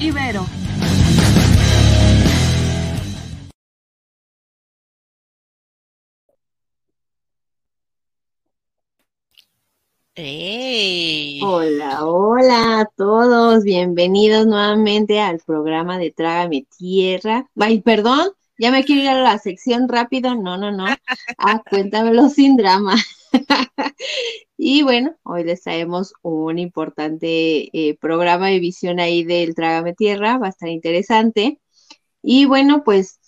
Ibero. Hola, hola a todos, bienvenidos nuevamente al programa de Trágame Tierra. Ay, perdón, ya me quiero ir a la sección rápido. No, no, no. Ah, cuéntamelo sin drama. y bueno, hoy les traemos un importante eh, programa de visión ahí del Trágame Tierra, va a estar interesante. Y bueno, pues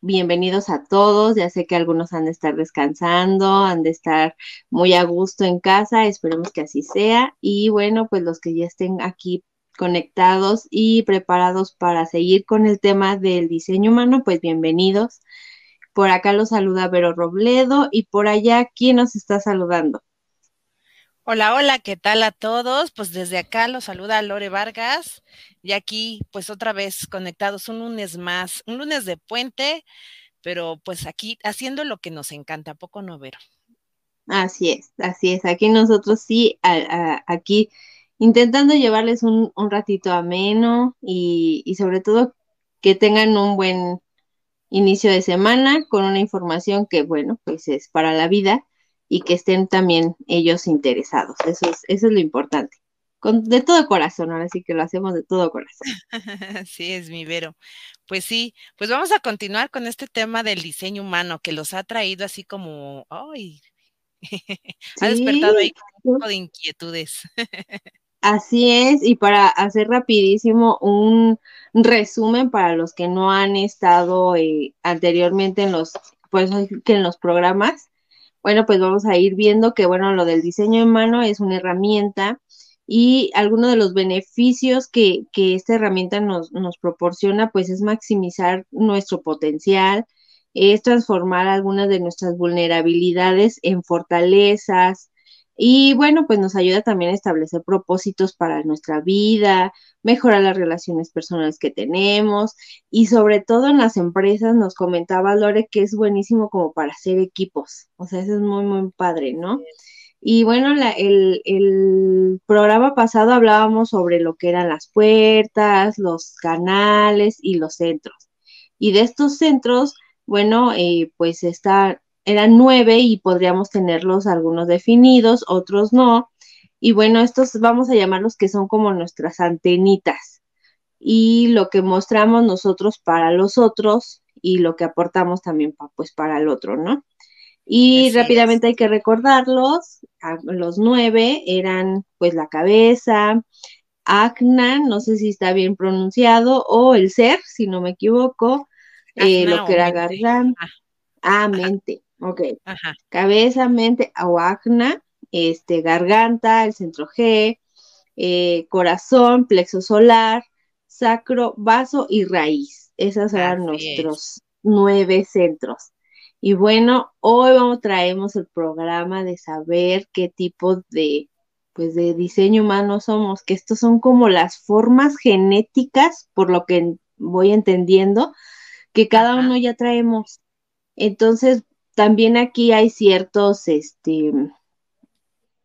bienvenidos a todos. Ya sé que algunos han de estar descansando, han de estar muy a gusto en casa. Esperemos que así sea. Y bueno, pues los que ya estén aquí conectados y preparados para seguir con el tema del diseño humano, pues bienvenidos. Por acá los saluda Vero Robledo y por allá, ¿quién nos está saludando? Hola, hola, ¿qué tal a todos? Pues desde acá los saluda Lore Vargas y aquí pues otra vez conectados un lunes más, un lunes de puente, pero pues aquí haciendo lo que nos encanta, poco no, Vero? Así es, así es. Aquí nosotros sí, aquí intentando llevarles un, ratito ameno y, y sobre todo que tengan un buen inicio de semana con una información que, bueno, pues es para la vida y que estén también ellos interesados. Eso es, eso es lo importante. Con, de todo corazón, ahora sí que lo hacemos de todo corazón. Sí, es mi Vero. Pues sí, pues vamos a continuar con este tema del diseño humano que los ha traído así como, ay, ha despertado ahí un poco de inquietudes. Así es, y para hacer rapidísimo un resumen para los que no han estado eh, anteriormente en los, pues que en los programas, bueno, pues vamos a ir viendo que, bueno, lo del diseño en mano es una herramienta y algunos de los beneficios que, que esta herramienta nos, nos proporciona, pues es maximizar nuestro potencial, es transformar algunas de nuestras vulnerabilidades en fortalezas, y bueno, pues nos ayuda también a establecer propósitos para nuestra vida, mejorar las relaciones personales que tenemos y sobre todo en las empresas nos comentaba Lore que es buenísimo como para hacer equipos. O sea, eso es muy, muy padre, ¿no? Y bueno, la, el, el, programa pasado hablábamos sobre lo que eran las puertas, los canales y los centros. Y de estos centros, bueno, eh, pues está eran nueve y podríamos tenerlos algunos definidos, otros no. Y bueno, estos vamos a llamarlos que son como nuestras antenitas. Y lo que mostramos nosotros para los otros y lo que aportamos también pues para el otro, ¿no? Y rápidamente hay que recordarlos, los nueve eran pues la cabeza, acna, no sé si está bien pronunciado, o el ser, si no me equivoco, eh, lo que era garganta, ah, mente, Ok. Cabeza, mente, acna, este, garganta, el centro G, eh, corazón, plexo solar, sacro, vaso y raíz. Esos eran nuestros nueve centros. Y bueno, hoy vamos, traemos el programa de saber qué tipo de, pues, de diseño humano somos, que estos son como las formas genéticas, por lo que voy entendiendo, que cada uno ya traemos. Entonces, también aquí hay ciertos, este,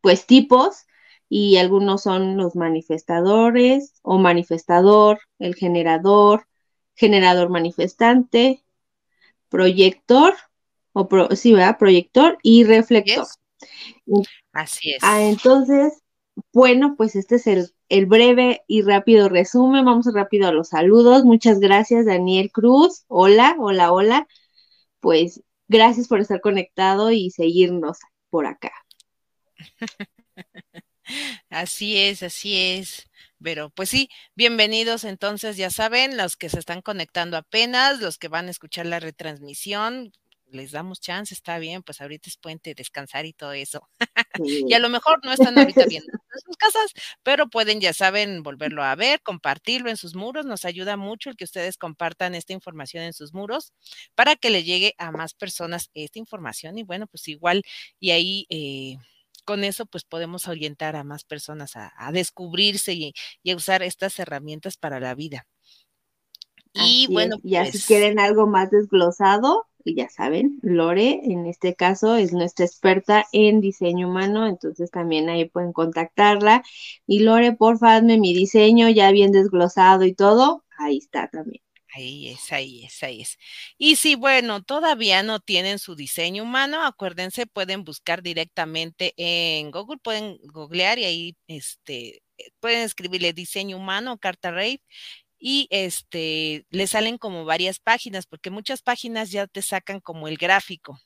pues tipos y algunos son los manifestadores o manifestador, el generador, generador manifestante, proyector, o sí, ¿verdad? Proyector y reflector. Así es. Ah, entonces, bueno, pues este es el, el, breve y rápido resumen. Vamos rápido a los saludos. Muchas gracias, Daniel Cruz. Hola, hola, hola. Pues Gracias por estar conectado y seguirnos por acá. Así es, así es. Pero pues sí, bienvenidos entonces, ya saben, los que se están conectando apenas, los que van a escuchar la retransmisión, les damos chance, está bien, pues ahorita es puente, descansar y todo eso. y a lo mejor no están ahorita viendo en sus casas, pero pueden, ya saben, volverlo a ver, compartirlo en sus muros. Nos ayuda mucho el que ustedes compartan esta información en sus muros para que le llegue a más personas esta información. Y bueno, pues igual, y ahí... Eh, con eso pues podemos orientar a más personas a, descubrirse y, a usar estas herramientas para la vida. Y bueno, ya si pues quieren algo más desglosado, ya saben, Lore en este caso es nuestra experta en diseño humano, entonces también ahí pueden contactarla. Y Lore, porfa, hazme mi diseño ya bien desglosado y todo, ahí está también. Ahí es, ahí es, ahí es. Y si, bueno, todavía no tienen su diseño humano, acuérdense, pueden buscar directamente en Google, pueden googlear y ahí este, pueden escribirle diseño humano, carta rate, y este, le salen como varias páginas, porque muchas páginas ya te sacan como el gráfico.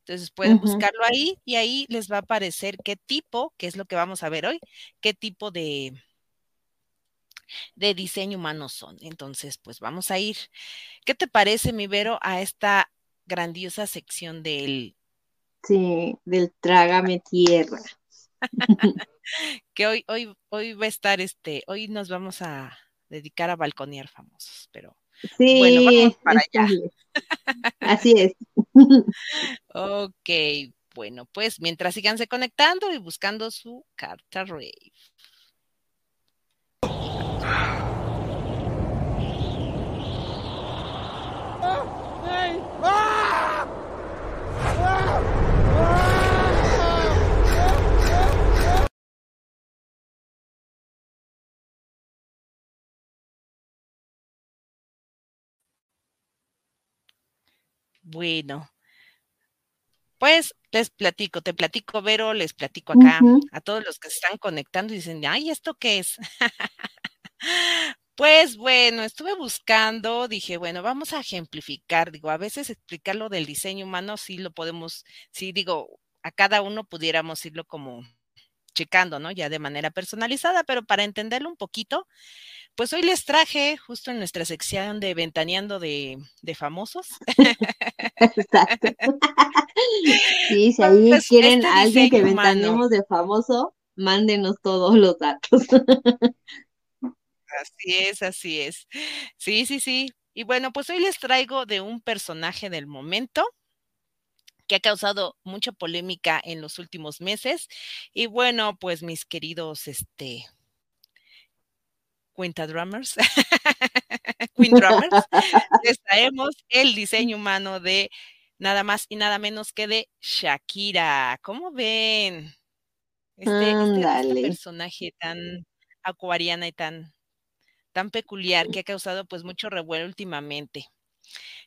Entonces pueden buscarlo ahí y ahí les va a aparecer qué tipo, que es lo que vamos a ver hoy, qué tipo de, de diseño humano son. Entonces, pues vamos a ir. ¿Qué te parece, mi Vero, a esta grandiosa sección del... Sí, del Trágame Tierra. que hoy, hoy, hoy va a estar este, hoy nos vamos a dedicar a balconear famosos, pero sí, bueno, vamos para allá. Así es. ok, bueno, pues mientras síganse conectando y buscando su carta rave. Bueno, pues les platico, te platico, Vero, les platico acá a todos los que se están conectando y dicen, ay, ¿esto qué es? Pues bueno, estuve buscando, dije, bueno, vamos a ejemplificar, digo, a veces explicar lo del diseño humano, sí lo podemos, sí digo, a cada uno pudiéramos irlo como checando, ¿no? Ya de manera personalizada, pero para entenderlo un poquito, pues hoy les traje justo en nuestra sección de ventaneando de, famosos. Exacto. sí, si ahí pues, quieren este alguien que ventaneemos de famoso, mándenos todos los datos. Así es, así es. Sí, sí, sí. Y bueno, pues hoy les traigo de un personaje del momento que ha causado mucha polémica en los últimos meses. Y bueno, pues mis queridos, este, cuenta drummers, Queen Drummers, les traemos el diseño humano de nada más y nada menos que de Shakira. ¿Cómo ven? Este, este, este personaje tan acuariana y tan tan peculiar que ha causado pues mucho revuelo últimamente.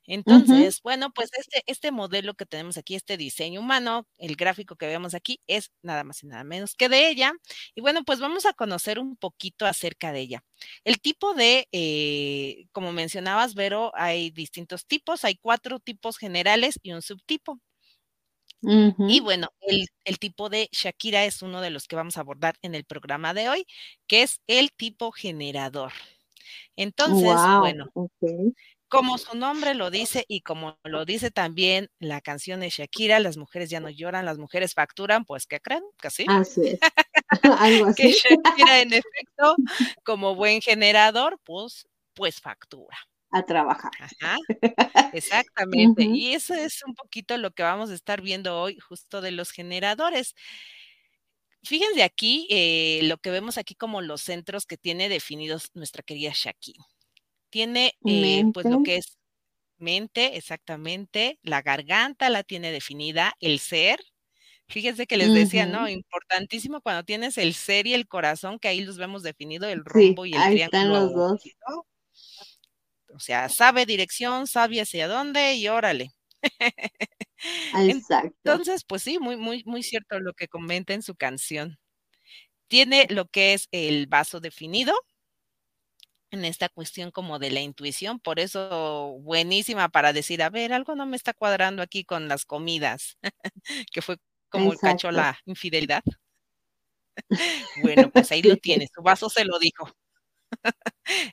Entonces, bueno, pues este, este modelo que tenemos aquí, este diseño humano, el gráfico que vemos aquí es nada más y nada menos que de ella. Y bueno, pues vamos a conocer un poquito acerca de ella. El tipo de, eh, como mencionabas, Vero, hay distintos tipos, hay cuatro tipos generales y un subtipo. Y bueno, el, el, tipo de Shakira es uno de los que vamos a abordar en el programa de hoy, que es el tipo generador. Entonces, bueno, como su nombre lo dice y como lo dice también la canción de Shakira, las mujeres ya no lloran, las mujeres facturan, pues ¿qué creen? Que sí. Así es. Algo así. que Shakira en efecto, como buen generador, pues, pues factura a trabajar. Ajá, exactamente. Y eso es un poquito lo que vamos a estar viendo hoy, justo de los generadores. Fíjense aquí eh, lo que vemos aquí como los centros que tiene definidos nuestra querida Shaki. Tiene eh, pues lo que es mente, exactamente, la garganta la tiene definida, el ser. Fíjense que les decía, ¿no? Importantísimo cuando tienes el ser y el corazón, que ahí los vemos definido, el rombo y el ahí Están los dos. O sea, sabe dirección, sabe hacia dónde y órale. Exacto. Entonces, pues sí, muy, muy, muy cierto lo que comenta en su canción. Tiene lo que es el vaso definido en esta cuestión como de la intuición, por eso buenísima para decir, a ver, algo no me está cuadrando aquí con las comidas, que fue como cachó la infidelidad. bueno, pues ahí lo tiene, su vaso se lo dijo.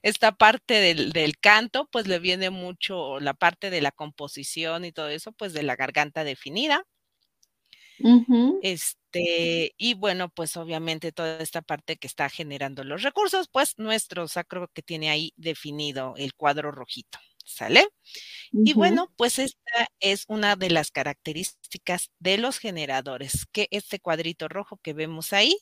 esta parte del, canto, pues le viene mucho la parte de la composición y todo eso, pues de la garganta definida. Este, y bueno, pues obviamente toda esta parte que está generando los recursos, pues nuestro sacro que tiene ahí definido el cuadro rojito, ¿sale? Y bueno, pues esta es una de las características de los generadores, que este cuadrito rojo que vemos ahí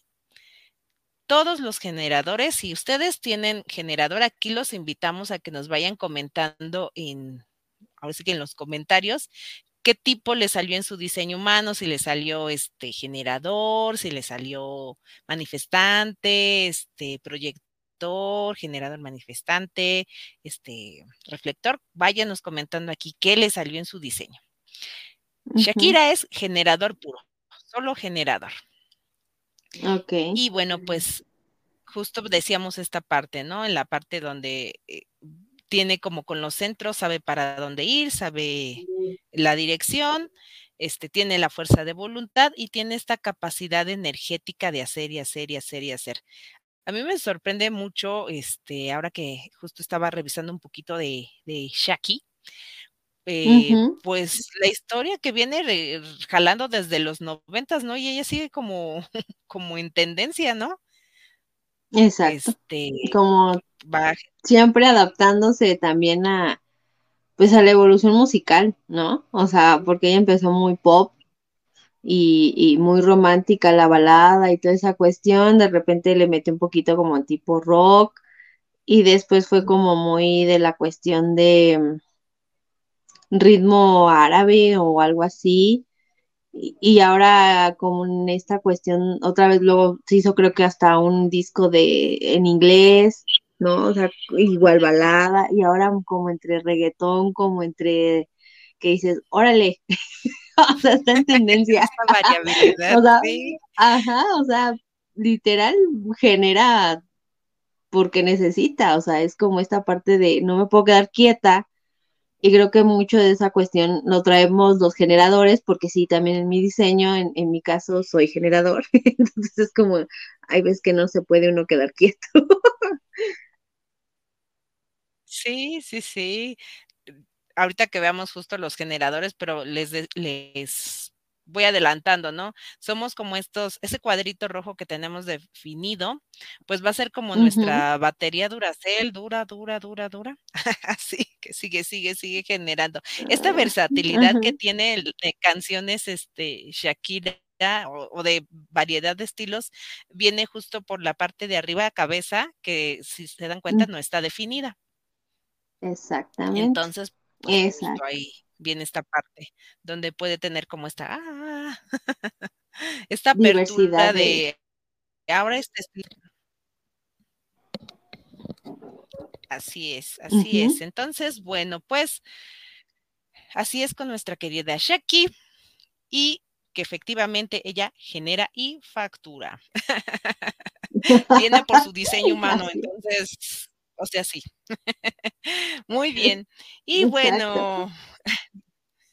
todos los generadores. Si ustedes tienen generador, aquí los invitamos a que nos vayan comentando en ahora sí que en los comentarios, qué tipo le salió en su diseño humano, si le salió este generador, si le salió manifestante, este proyector, generador manifestante, este reflector, váyanos comentando aquí qué le salió en su diseño. Shakira es generador puro, solo generador. Ok. Y bueno, pues justo decíamos esta parte, ¿no? En la parte donde eh, tiene como con los centros, sabe para dónde ir, sabe la dirección, este, tiene la fuerza de voluntad y tiene esta capacidad energética de hacer y hacer y hacer y hacer. A mí me sorprende mucho, este, ahora que justo estaba revisando un poquito de, de Shaki, eh, pues la historia que viene jalando desde los noventas, ¿no? Y ella sigue como, como en tendencia, ¿no? Exacto. Este, como siempre adaptándose también a, pues a la evolución musical, ¿no? O sea, porque ella empezó muy pop y, y, muy romántica la balada y toda esa cuestión, de repente le metió un poquito como tipo rock y después fue como muy de la cuestión de mm, ritmo árabe o algo así y, ahora como en esta cuestión, otra vez luego se hizo creo que hasta un disco de en inglés, ¿no? O sea, igual balada, y ahora como entre reggaetón, como entre que dices, órale, o sea, está en tendencia. o sea, Ajá, o sea, literal genera porque necesita, o sea, es como esta parte de no me puedo quedar quieta, y creo que mucho de esa cuestión lo traemos los generadores, porque sí, también en mi diseño, en, en mi caso, soy generador. Entonces es como, hay veces que no se puede uno quedar quieto. Sí, sí, sí. Ahorita que veamos justo los generadores, pero les, les voy adelantando, ¿no? Somos como estos, ese cuadrito rojo que tenemos definido, pues va a ser como nuestra batería Duracell, dura, dura, dura, dura, así que sigue, sigue, sigue generando. Esta versatilidad que tiene de canciones, este, Shakira, o, de variedad de estilos viene justo por la parte de arriba cabeza que si se dan cuenta mm. no está definida. Exactamente. Entonces, pues, ahí viene esta parte donde puede tener como esta, ah, esta apertura de, ahora este Así es, así es. Entonces, bueno, pues así es con nuestra querida Shaki y que efectivamente ella genera y factura. Viene por su diseño humano, entonces o sea, sí. Muy bien. Y bueno,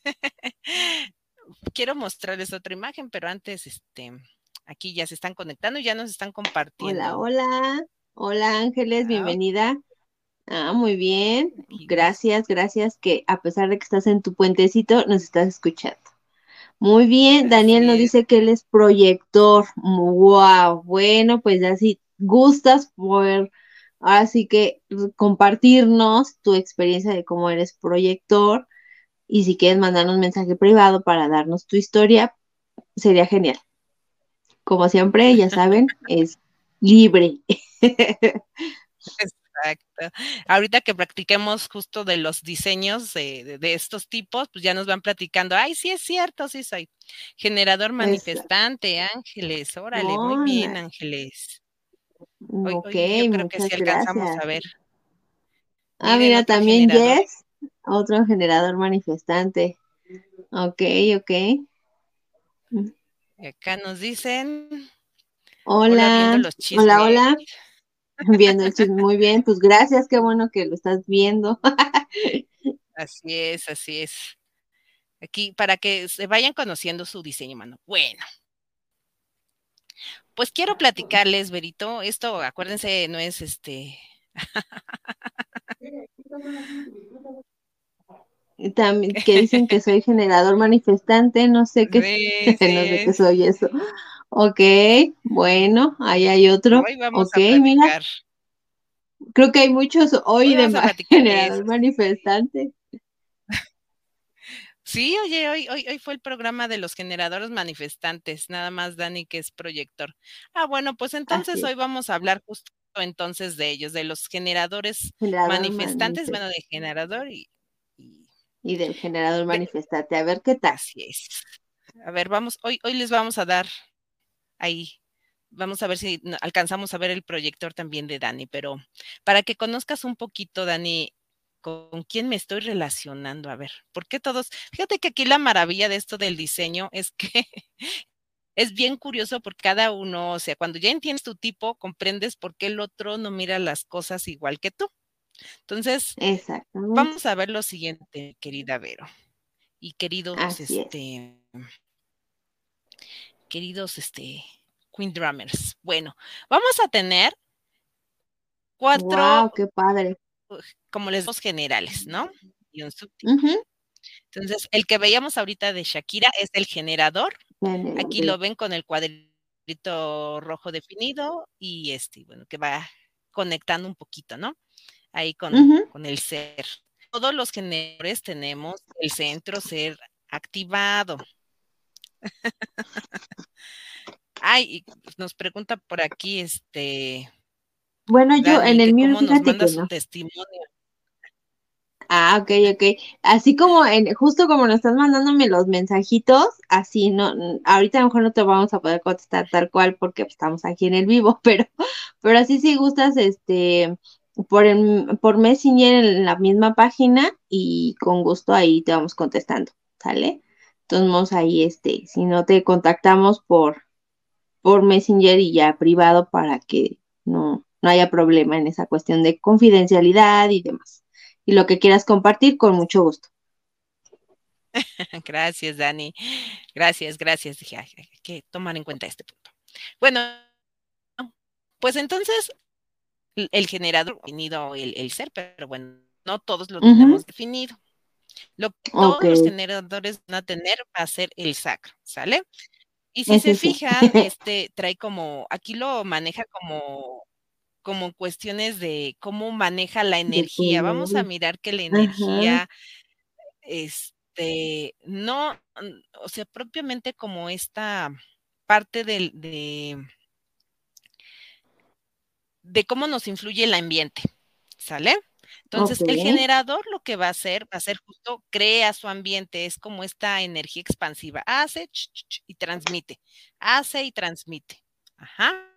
quiero mostrarles otra imagen, pero antes, este, aquí ya se están conectando, ya nos están compartiendo. Hola, hola. Hola Ángeles, bienvenida. Ah, muy bien. Gracias, gracias que a pesar de que estás en tu puentecito, nos estás escuchando. Muy bien, Daniel nos dice que él es proyector. Wow, bueno, pues ya si gustas poder Ahora sí que compartirnos tu experiencia de cómo eres proyector y si quieres mandarnos un mensaje privado para darnos tu historia, sería genial. Como siempre, ya saben, es libre. Exacto. Ahorita que practiquemos justo de los diseños de, estos tipos, pues ya nos van platicando, ay, sí es cierto, sí soy generador manifestante, Ángeles, órale, muy bien, Ángeles ok, yo creo que sí alcanzamos a ver. Ah, mira, también Jess, otro generador manifestante. Ok, ok. acá nos dicen. Hola, hola, hola, Viendo el chisme, muy bien, pues gracias, qué bueno que lo estás viendo. así es, así es. Aquí, para que se vayan conociendo su diseño, mano. Bueno, pues quiero platicarles, Berito, esto, acuérdense, no es este. También que dicen que soy generador manifestante, no sé qué, no sé qué soy eso. Ok, bueno, ahí hay otro. ok, mira. Creo que hay muchos hoy, de generador manifestante. Sí, oye, hoy, hoy, hoy fue el programa de los generadores manifestantes, nada más Dani que es proyector. Ah, bueno, pues entonces hoy vamos a hablar justo entonces de ellos, de los generadores manifestantes, bueno, de generador y, Y del generador manifestante. A ver qué tal. Así es. A ver, vamos, hoy, hoy les vamos a dar ahí. Vamos a ver si alcanzamos a ver el proyector también de Dani, pero para que conozcas un poquito, Dani, con quién me estoy relacionando. A ver, ¿por qué todos? Fíjate que aquí la maravilla de esto del diseño es que es bien curioso por cada uno, o sea, cuando ya entiendes tu tipo, comprendes por qué el otro no mira las cosas igual que tú. Entonces, vamos a ver lo siguiente, querida Vero. Y queridos, este, queridos, este, Queen Drummers. Bueno, vamos a tener cuatro. Wow, qué padre. Como les dos generales, ¿no? Y un subtipo. Entonces, el que veíamos ahorita de Shakira es el generador. Aquí lo ven con el cuadrito rojo definido y este, bueno, que va conectando un poquito, ¿no? ahí con, con el ser. Todos los generadores tenemos el centro ser activado. Ay, nos pregunta por aquí, este. Bueno, yo en el mío, fíjate que no. testimonio. Ah, ok, ok. Así como en, justo como nos estás mandándome los mensajitos, así no, ahorita a lo mejor no te vamos a poder contestar tal cual porque pues, estamos aquí en el vivo, pero, pero así si gustas, este, por, el, por Messenger en la misma página y con gusto ahí te vamos contestando, ¿sale? Entonces ahí, este, si no te contactamos por, por Messenger y ya privado para que no, no haya problema en esa cuestión de confidencialidad y demás. Y lo que quieras compartir, con mucho gusto. Gracias, Dani. Gracias, gracias. Dije, hay que tomar en cuenta este punto. Bueno, pues entonces el generador definido el, ser, pero bueno, no todos lo tenemos definido. Lo que todos los generadores van a tener va a ser el sacro, ¿sale? Y si se fijan, este trae como, aquí lo maneja como, como cuestiones de cómo maneja la energía. Vamos a mirar que la energía, este, no, o sea, propiamente como esta parte del, de, de cómo nos influye el ambiente, ¿sale? Entonces, el generador lo que va a hacer, va a ser justo, crea su ambiente, es como esta energía expansiva, hace y transmite, hace y transmite. Ajá.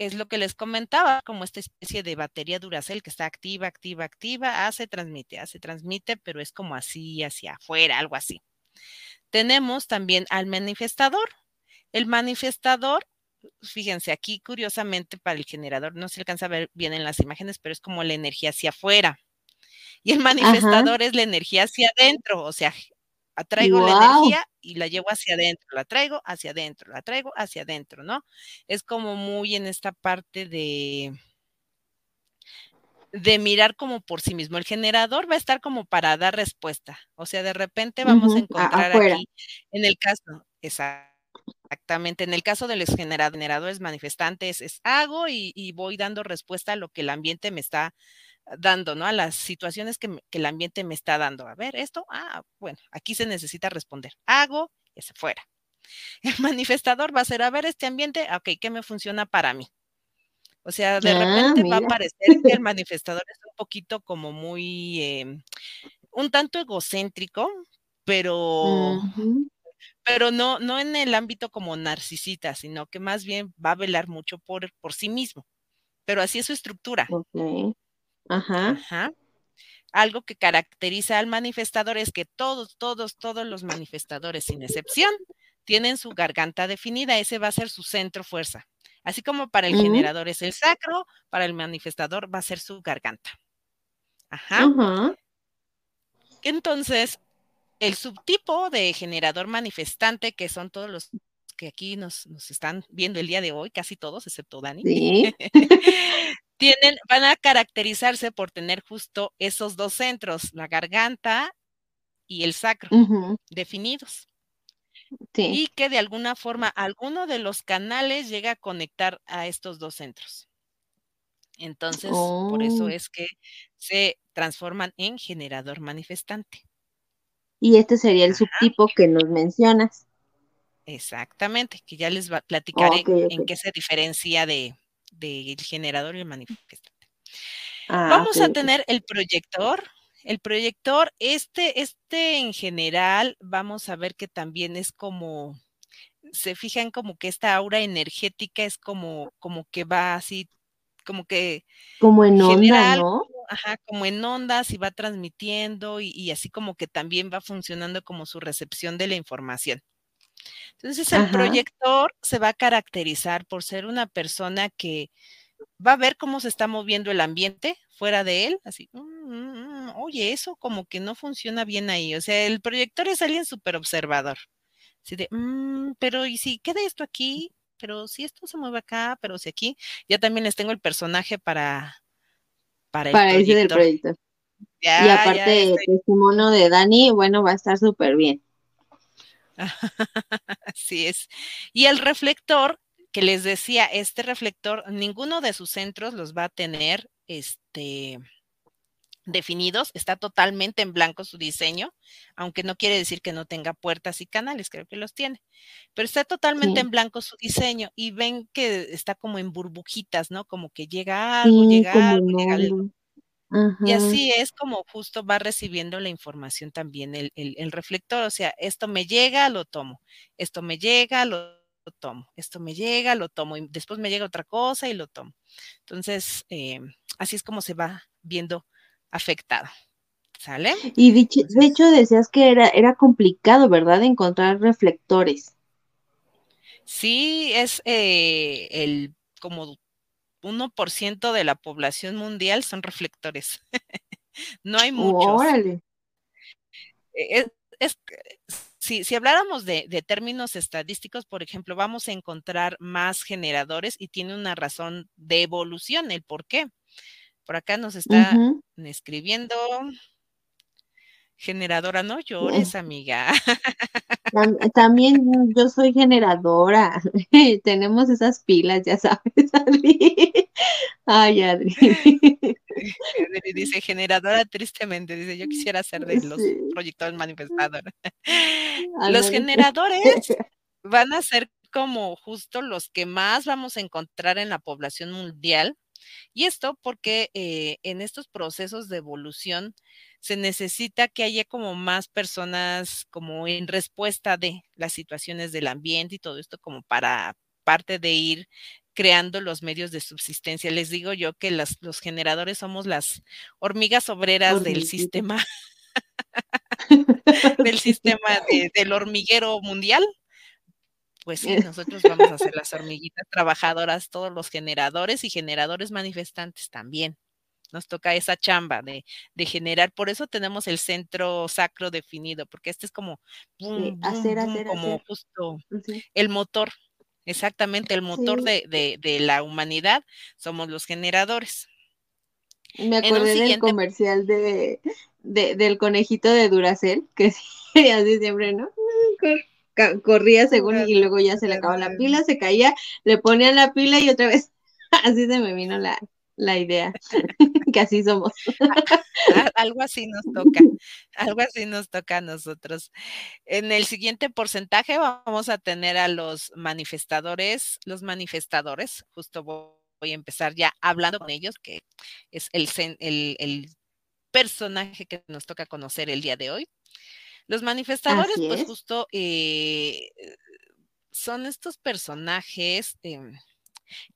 Es, lo que les comentaba, como esta especie de batería Duracell que está activa, activa, activa, hace, transmite, hace, transmite, pero es como así, hacia afuera, algo así. Tenemos también al manifestador. El manifestador fíjense, aquí curiosamente para el generador no se alcanza a ver bien en las imágenes, pero es como la energía hacia afuera. Y el manifestador es la energía hacia adentro, o sea, atraigo la energía y la llevo hacia adentro, la traigo hacia adentro, la traigo hacia adentro, ¿no? Es como muy en esta parte de de mirar como por sí mismo. El generador va a estar como para dar respuesta. O sea, de repente vamos a encontrar aquí, en el caso, Exactamente. En el caso de los generadores manifestantes, es hago y, voy dando respuesta a lo que el ambiente me está dando, ¿no? A las situaciones que, el ambiente me está dando. A ver, esto, ah, bueno, aquí se necesita responder. Hago y se fuera. El manifestador va a ser, a ver, este ambiente, ok, ¿qué me funciona para mí? O sea, de ah, repente va a parecer que el manifestador es un poquito como muy, em, un tanto egocéntrico, pero pero no, no en el ámbito como narcisista, sino que más bien va a velar mucho por, por sí mismo. Pero así es su estructura. Ajá. Ajá. Algo que caracteriza al manifestador es que todos, todos, todos los manifestadores, sin excepción, tienen su garganta definida. Ese va a ser su centro fuerza. Así como para el generador es el sacro, para el manifestador va a ser su garganta. Ajá. Entonces, el subtipo de generador manifestante, que son todos los que aquí nos, están viendo el día de hoy, casi todos, excepto Dani, tienen, van a caracterizarse por tener justo esos dos centros, la garganta y el sacro, definidos. Y que de alguna forma alguno de los canales llega a conectar a estos dos centros. Entonces, por eso oh. es que se transforman en generador manifestante. Y este sería el subtipo que nos mencionas. Exactamente, que ya les platicaré en qué se diferencia de, del generador y el manifestante. Ah, Vamos a tener el proyector. el proyector, este, este en general, vamos a ver que también es como, se fijan como que esta aura energética es como, como que va así, como que... Como en onda, ¿no? Ajá, como en ondas y va transmitiendo y, así como que también va funcionando como su recepción de la información. Entonces el proyector se va a caracterizar por ser una persona que va a ver cómo se está moviendo el ambiente fuera de él, así, mm, mm, mm, oye, eso como que no funciona bien ahí. O sea, el proyector es alguien súper observador. Así de, pero ¿y si queda esto aquí? Pero si esto se mueve acá, pero si aquí, ya también les tengo el personaje para, para, el para del proyector. y aparte, el testimonio de Dani, bueno, va a estar súper bien. Así es. Y el reflector, que les decía, este reflector, ninguno de sus centros los va a tener este, definidos, está totalmente en blanco su diseño, aunque no quiere decir que no tenga puertas y canales, creo que los tiene, pero está totalmente en blanco su diseño y ven que está como en burbujitas, ¿no? Como que llega algo, llega algo, llega algo. Y así es como justo va recibiendo la información también el, el, reflector, o sea, esto me llega, lo tomo, esto me llega, lo tomo, esto me llega, lo tomo, y después me llega otra cosa y lo tomo. Entonces, eh, así es como se va viendo afectado. ¿Sale? Y de hecho decías que era, era complicado, ¿verdad? Encontrar reflectores. Sí, es eh, el como 1% de la población mundial son reflectores. no hay muchos. E, es, si, si, habláramos de, de, términos estadísticos, por ejemplo, vamos a encontrar más generadores y tiene una razón de evolución, el por qué. Por acá nos está escribiendo generadora, no llores, amiga. También yo soy generadora. Tenemos esas pilas, ya sabes, Adri. Ay, Adri. Dice generadora tristemente, dice yo quisiera ser de los proyectores manifestadores. Los generadores van a ser como justo los que más vamos a encontrar en la población mundial y esto porque eh, en estos procesos de evolución se necesita que haya como más personas como en respuesta de las situaciones del ambiente y todo esto como para parte de ir creando los medios de subsistencia. Les digo yo que los generadores somos las hormigas obreras del sistema, del sistema del hormiguero mundial pues sí, nosotros vamos a ser las hormiguitas trabajadoras, todos los generadores y generadores manifestantes también. Nos toca esa chamba de, generar, por eso tenemos el centro sacro definido, porque este es como, como justo el motor, exactamente, el motor de, la humanidad, somos los generadores. Me acordé del comercial de, del conejito de Duracel, que así siempre, ¿no? corría según y luego ya se le acabó la pila, se caía, le ponían la pila y otra vez así se me vino la, idea, que así somos. algo así nos toca, algo así nos toca a nosotros. En el siguiente porcentaje vamos a tener a los manifestadores, los manifestadores, justo voy a empezar ya hablando con ellos, que es el, el, el personaje que nos toca conocer el día de hoy. Los manifestadores, pues justo eh, son estos personajes em,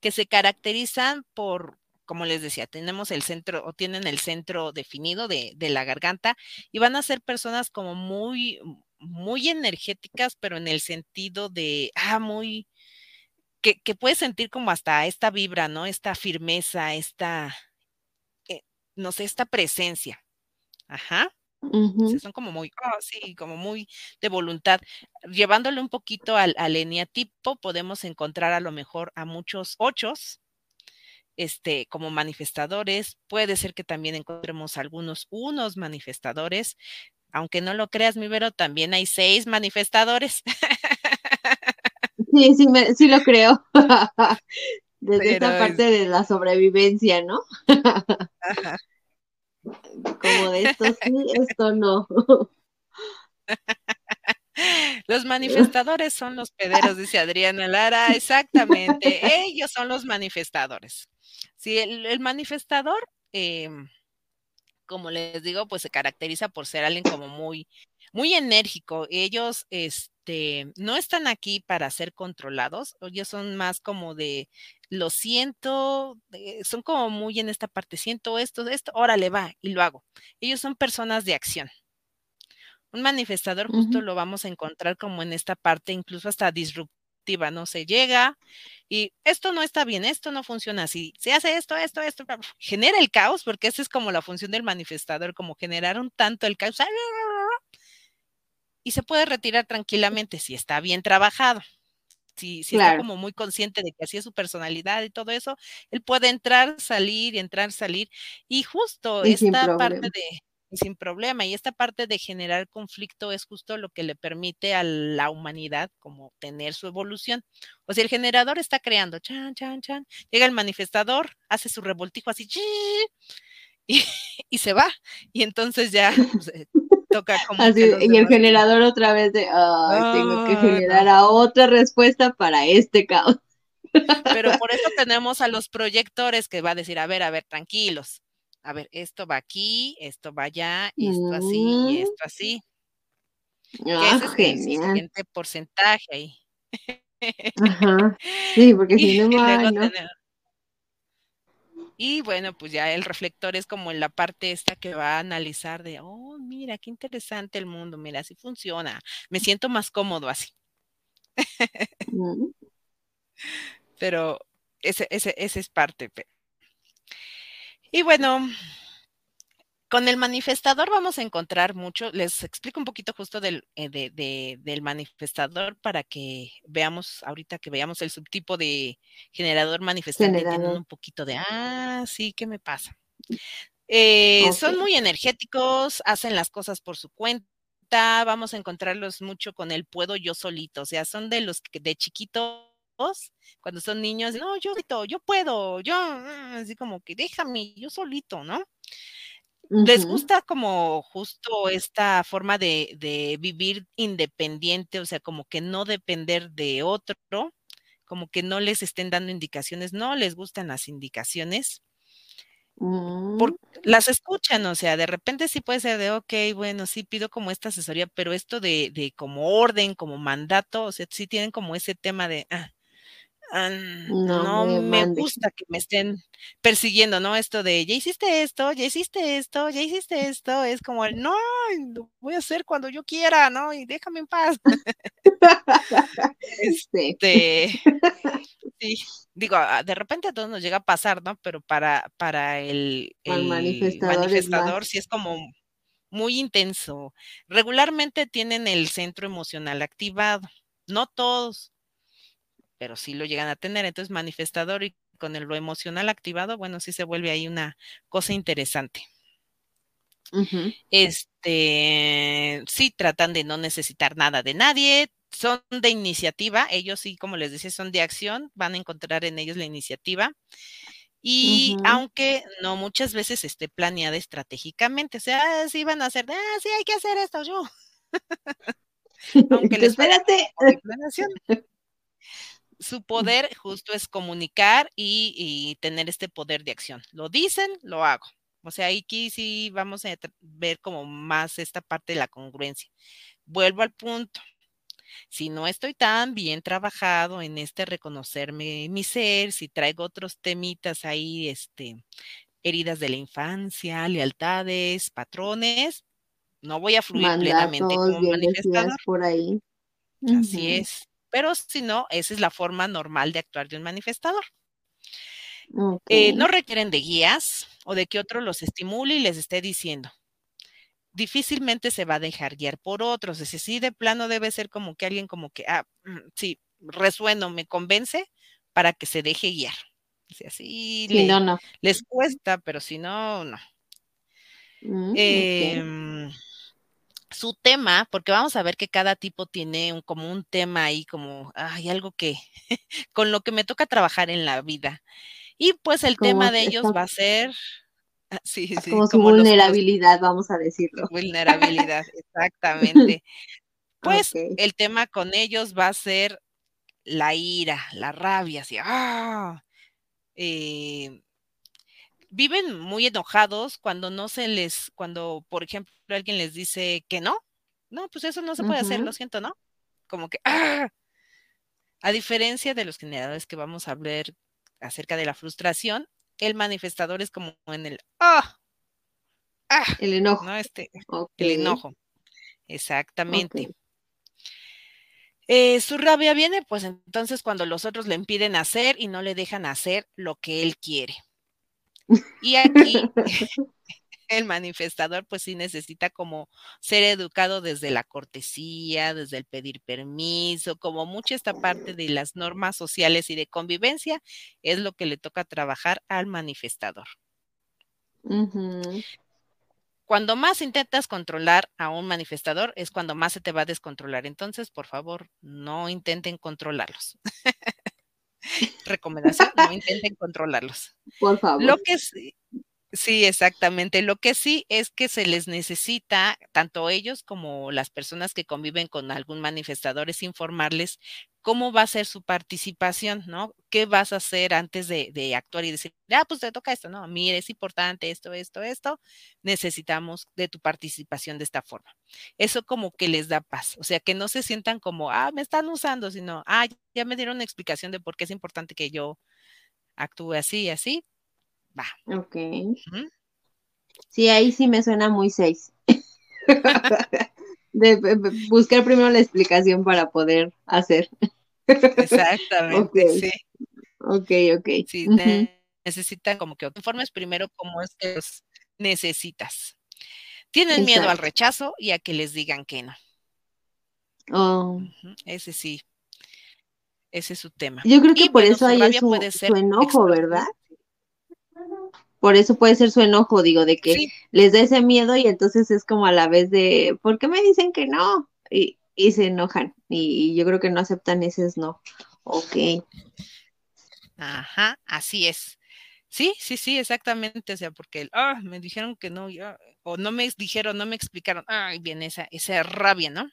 que se caracterizan por, como les decía, tenemos el centro o tienen el centro definido de, la garganta y van a ser personas como muy, muy energéticas, pero en el sentido de, ah, muy, que, que puedes sentir como hasta esta vibra, ¿no? Esta firmeza, esta, eh, no sé, esta presencia. Ajá son como muy, oh, sí, como muy de voluntad. Llevándole un poquito al, al eneatipo, podemos encontrar a lo mejor a muchos ochos, este, como manifestadores. Puede ser que también encontremos algunos unos manifestadores. Aunque no lo creas, mi Vero, también hay seis manifestadores. Sí, sí, sí lo creo. Desde esta parte de la sobrevivencia, ¿no? Ajá como de esto sí, esto no. Los manifestadores son los pederos, dice Adriana Lara. Exactamente, ellos son los manifestadores. Sí, el, manifestador, em, como les digo, pues se caracteriza por ser alguien como muy, muy enérgico. Ellos, este, no están aquí para ser controlados, ellos son más como de, lo siento, son como muy en esta parte, siento esto, esto, órale, va, y lo hago. Ellos son personas de acción. Un manifestador justo lo vamos a encontrar como en esta parte, incluso hasta disruptiva, ¿no? Se llega y esto no está bien, esto no funciona así, se hace esto, esto, esto, genera el caos, porque esa es como la función del manifestador, como generar un tanto el caos y se puede retirar tranquilamente si está bien trabajado. Si, si está como muy consciente de que así es su personalidad y todo eso, él puede entrar, salir y entrar, salir. Y justo esta parte de, sin problema. Y esta parte de generar conflicto es justo lo que le permite a la humanidad como tener su evolución. O sea, el generador está creando, chan, chan, chan, llega el manifestador, hace su revoltijo así, y, y se va. Y entonces ya pues, eh, toca como... y el generador otra vez de, tengo que generar a otra respuesta para este caos. Pero por eso tenemos a los proyectores que va a decir, a ver, a ver, tranquilos a ver, esto va aquí, esto va allá, esto así y mm. esto así. Ah, es el siguiente porcentaje ahí. Ajá. Sí, porque si no, no. Y bueno, pues ya el reflector es como en la parte esta que va a analizar de, oh, mira, qué interesante el mundo, mira, así funciona. Me siento más cómodo así. Mm. Pero ese, ese, ese es parte. Y bueno, con el manifestador vamos a encontrar mucho, les explico un poquito justo del, eh, del manifestador para que veamos, ahorita que veamos el subtipo de generador manifestante, tienen un poquito de, ah, sí, ¿qué me pasa? Eh, son muy energéticos, hacen las cosas por su cuenta, vamos a encontrarlos mucho con el puedo yo solito, o sea, son de los que de chiquitos cuando son niños, no, yo, yo puedo, yo, mm, así como que déjame, yo solito, ¿no? Les gusta como justo esta forma de, de, vivir independiente, o sea, como que no depender de otro, como que no les estén dando indicaciones, no les gustan las indicaciones. Mm. las escuchan, o sea, de repente sí puede ser de, ok, bueno, sí pido como esta asesoría, pero esto de, de como orden, como mandato, o sea, sí tienen como ese tema de, ah, no, me, gusta que me estén persiguiendo, ¿no? Esto de, ya hiciste esto, ya hiciste esto, ya hiciste esto, es como, el, no, lo voy a hacer cuando yo quiera, ¿no? Y déjame en paz. este, sí, digo, de repente a todos nos llega a pasar, ¿no? Pero para, para el, manifestador, sí es como muy intenso. Regularmente tienen el centro emocional activado, no todos, pero sí lo llegan a tener. Entonces, manifestador y con el, lo emocional activado, bueno, sí se vuelve ahí una cosa interesante. Este, sí tratan de no necesitar nada de nadie, son de iniciativa, ellos sí, como les decía, son de acción, van a encontrar en ellos la iniciativa. Y aunque no muchas veces esté planeada estratégicamente, o sea, sí van a hacer, ah, sí, hay que hacer esto yo. aunque les espérate. su poder justo es comunicar y, tener este poder de acción. Lo dicen, lo hago. O sea, aquí sí vamos a ver como más esta parte de la congruencia. Vuelvo al punto. Si no estoy tan bien trabajado en este reconocerme mi ser, si traigo otros temitas ahí, este, heridas de la infancia, lealtades, patrones, no voy a fluir plenamente como manifestador. por ahí. Así es pero si no, esa es la forma normal de actuar de un manifestador. Eh, no requieren de guías o de que otro los estimule y les esté diciendo. Difícilmente se va a dejar guiar por otros. Es decir, de plano debe ser como que alguien como que, ah, mm, sí, resueno, me convence para que se deje guiar. Si así les cuesta, pero si no, no. Mm, em, su tema, porque vamos a ver que cada tipo tiene un, como un tema ahí, como hay algo que con lo que me toca trabajar en la vida. Y pues el tema de ellos va a ser ah, sí, sí, como su vulnerabilidad, vamos a decirlo. Vulnerabilidad, exactamente. Pues el tema con ellos va a ser la ira, la rabia, así, ¡ah! Eh, viven muy enojados cuando no se les, cuando, por ejemplo, alguien les dice que no, no, pues eso no se puede hacer, lo siento, ¿no? Como que, ¡ah! A diferencia de los generadores que vamos a hablar acerca de la frustración, el manifestador es como en el, ¡ah! ¡ah! El enojo. ¿no? Este, El enojo. Exactamente. Eh, su rabia viene, pues entonces cuando los otros le impiden hacer y no le dejan hacer lo que él quiere. Y aquí el manifestador pues sí necesita como ser educado desde la cortesía, desde el pedir permiso, como mucha esta parte de las normas sociales y de convivencia es lo que le toca trabajar al manifestador. Cuando más intentas controlar a un manifestador es cuando más se te va a descontrolar. Entonces, por favor, no intenten controlarlos. Recomendación, no intenten controlarlos. Por favor. Lo que sí, Sí, exactamente. Lo que sí es que se les necesita, tanto ellos como las personas que conviven con algún manifestador, es informarles cómo va a ser su participación, ¿no? ¿Qué vas a hacer antes de, de, actuar y decir, ah, pues te toca esto, no, mire, es importante esto, esto, esto, necesitamos de tu participación de esta forma. Eso como que les da paz, o sea, que no se sientan como, ah, me están usando, sino, ah, ya me dieron una explicación de por qué es importante que yo actúe así y así, Va. Ok. Sí, ahí sí me suena muy seis. de, buscar primero la explicación para poder hacer. Exactamente, sí. Ok, ok. Sí, necesitan como que informes primero cómo es que los necesitas. Tienen miedo al rechazo y a que les digan que no. Oh. Ese sí. Ese es su tema. Yo creo que por eso hay su, su enojo, ¿verdad? Por eso puede ser su enojo, digo, de que les da ese miedo y entonces es como a la vez de, ¿por qué me dicen que no? Y, se enojan y, yo creo que no aceptan ese no. Ok. Ajá, así es. Sí, sí, sí, exactamente, o sea, porque ah, me dijeron que no, o no me dijeron, no me explicaron, ay, viene esa, esa rabia, ¿no?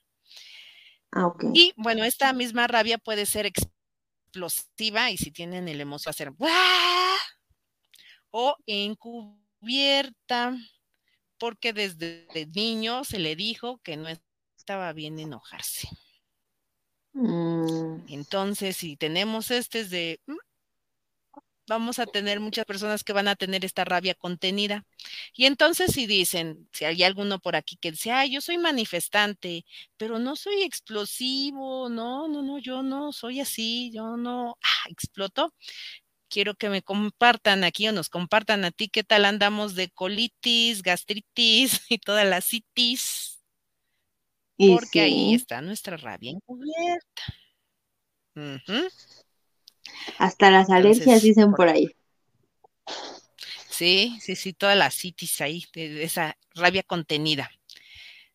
Ah, ok. Y bueno, esta misma rabia puede ser explosiva y si tienen el emoción a ser o encubierta, porque desde niño se le dijo que no estaba bien enojarse. Mm. Entonces, si tenemos este es de, mm, vamos a tener muchas personas que van a tener esta rabia contenida. Y entonces si dicen, si hay alguno por aquí que dice, ay, yo soy manifestante, pero no soy explosivo, no, no, no, yo no soy así, yo no, ah, exploto quiero que me compartan aquí o nos compartan a ti qué tal andamos de colitis, gastritis y toda la citis. Porque ahí está nuestra rabia encubierta. Hasta las alergias dicen por ahí. Sí, sí, sí, toda la citis ahí, de esa rabia contenida.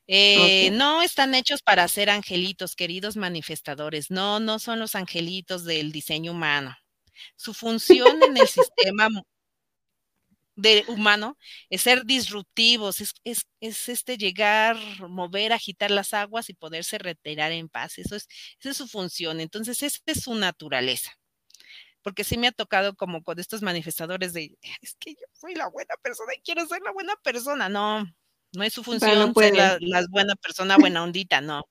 Eh, no están hechos para ser angelitos, queridos manifestadores. No, no son los angelitos del diseño humano. Su función en el sistema de humano es ser disruptivos, es, es, este llegar, mover, agitar las aguas y poderse retirar en paz. Eso es, esa es su función. Entonces, esta es su naturaleza. Porque sí me ha tocado como con estos manifestadores de, es que yo soy la buena persona y quiero ser la buena persona. No, no es su función ser la, la, buena persona, buena ondita, no.